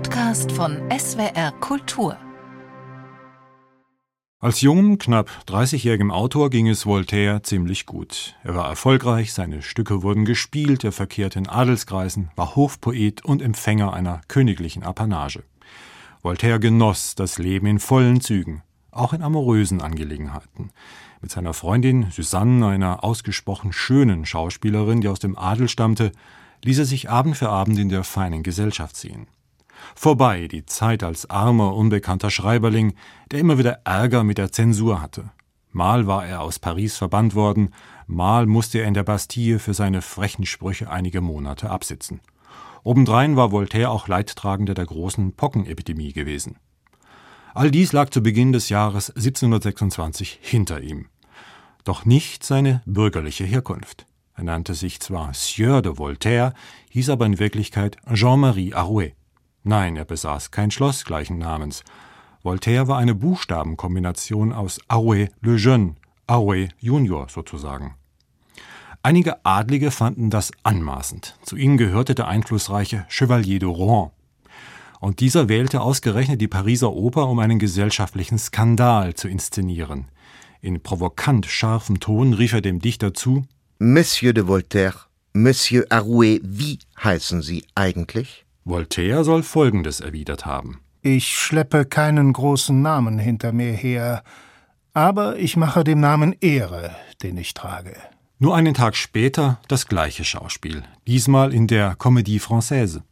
Podcast von SWR Kultur. Als jungem, knapp 30-jährigem Autor ging es Voltaire ziemlich gut. Er war erfolgreich, seine Stücke wurden gespielt, er verkehrte in Adelskreisen, war Hofpoet und Empfänger einer königlichen Apanage. Voltaire genoss das Leben in vollen Zügen, auch in amorösen Angelegenheiten. Mit seiner Freundin Suzanne, einer ausgesprochen schönen Schauspielerin, die aus dem Adel stammte, ließ er sich Abend für Abend in der feinen Gesellschaft sehen. Vorbei die Zeit als armer, unbekannter Schreiberling, der immer wieder Ärger mit der Zensur hatte. Mal war er aus Paris verbannt worden, mal musste er in der Bastille für seine frechen Sprüche einige Monate absitzen. Obendrein war Voltaire auch Leidtragender der großen Pockenepidemie gewesen. All dies lag zu Beginn des Jahres 1726 hinter ihm. Doch nicht seine bürgerliche Herkunft. Er nannte sich zwar Sieur de Voltaire, hieß aber in Wirklichkeit Jean-Marie Arouet. Nein, er besaß kein Schloss gleichen Namens. Voltaire war eine Buchstabenkombination aus Arouet le Jeune, Arouet Junior sozusagen. Einige Adlige fanden das anmaßend. Zu ihnen gehörte der einflussreiche Chevalier de Rouen. Und dieser wählte ausgerechnet die Pariser Oper, um einen gesellschaftlichen Skandal zu inszenieren. In provokant scharfem Ton rief er dem Dichter zu Monsieur de Voltaire, Monsieur Arouet, wie heißen Sie eigentlich? Voltaire soll Folgendes erwidert haben. Ich schleppe keinen großen Namen hinter mir her, aber ich mache dem Namen Ehre, den ich trage. Nur einen Tag später das gleiche Schauspiel, diesmal in der Comédie Française.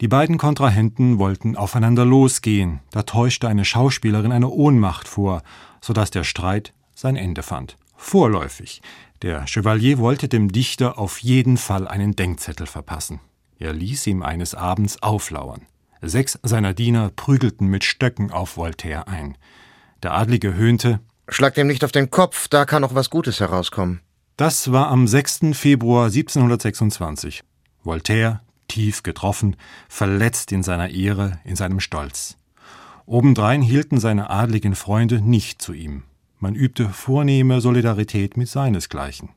Die beiden Kontrahenten wollten aufeinander losgehen, da täuschte eine Schauspielerin eine Ohnmacht vor, so dass der Streit sein Ende fand. Vorläufig. Der Chevalier wollte dem Dichter auf jeden Fall einen Denkzettel verpassen. Er ließ ihm eines Abends auflauern. Sechs seiner Diener prügelten mit Stöcken auf Voltaire ein. Der Adlige höhnte Schlag dem nicht auf den Kopf, da kann noch was Gutes herauskommen. Das war am 6. Februar 1726. Voltaire, tief getroffen, verletzt in seiner Ehre, in seinem Stolz. Obendrein hielten seine adligen Freunde nicht zu ihm. Man übte vornehme Solidarität mit seinesgleichen.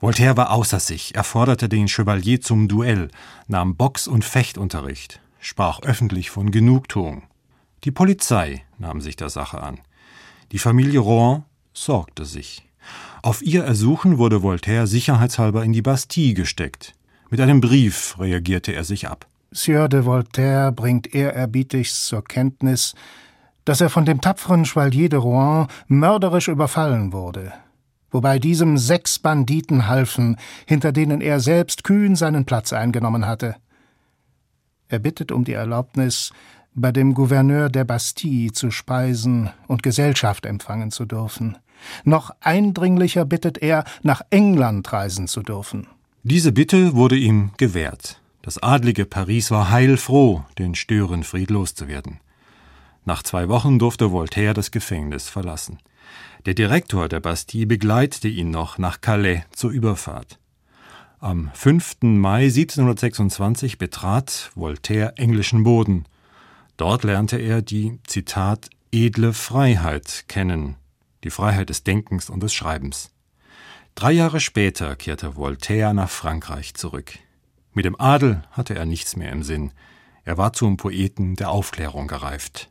Voltaire war außer sich, er forderte den Chevalier zum Duell, nahm Box- und Fechtunterricht, sprach öffentlich von Genugtuung. Die Polizei nahm sich der Sache an. Die Familie Rohan sorgte sich. Auf ihr Ersuchen wurde Voltaire sicherheitshalber in die Bastille gesteckt. Mit einem Brief reagierte er sich ab. Sieur de Voltaire bringt ehrerbietigst zur Kenntnis, dass er von dem tapferen Chevalier de Rouen mörderisch überfallen wurde, wobei diesem sechs Banditen halfen, hinter denen er selbst kühn seinen Platz eingenommen hatte. Er bittet um die Erlaubnis, bei dem Gouverneur der Bastille zu speisen und Gesellschaft empfangen zu dürfen. Noch eindringlicher bittet er, nach England reisen zu dürfen. Diese Bitte wurde ihm gewährt. Das adlige Paris war heilfroh, den Störenfried loszuwerden. Nach zwei Wochen durfte Voltaire das Gefängnis verlassen. Der Direktor der Bastille begleitete ihn noch nach Calais zur Überfahrt. Am 5. Mai 1726 betrat Voltaire englischen Boden. Dort lernte er die, Zitat, edle Freiheit kennen, die Freiheit des Denkens und des Schreibens. Drei Jahre später kehrte Voltaire nach Frankreich zurück. Mit dem Adel hatte er nichts mehr im Sinn. Er war zum Poeten der Aufklärung gereift.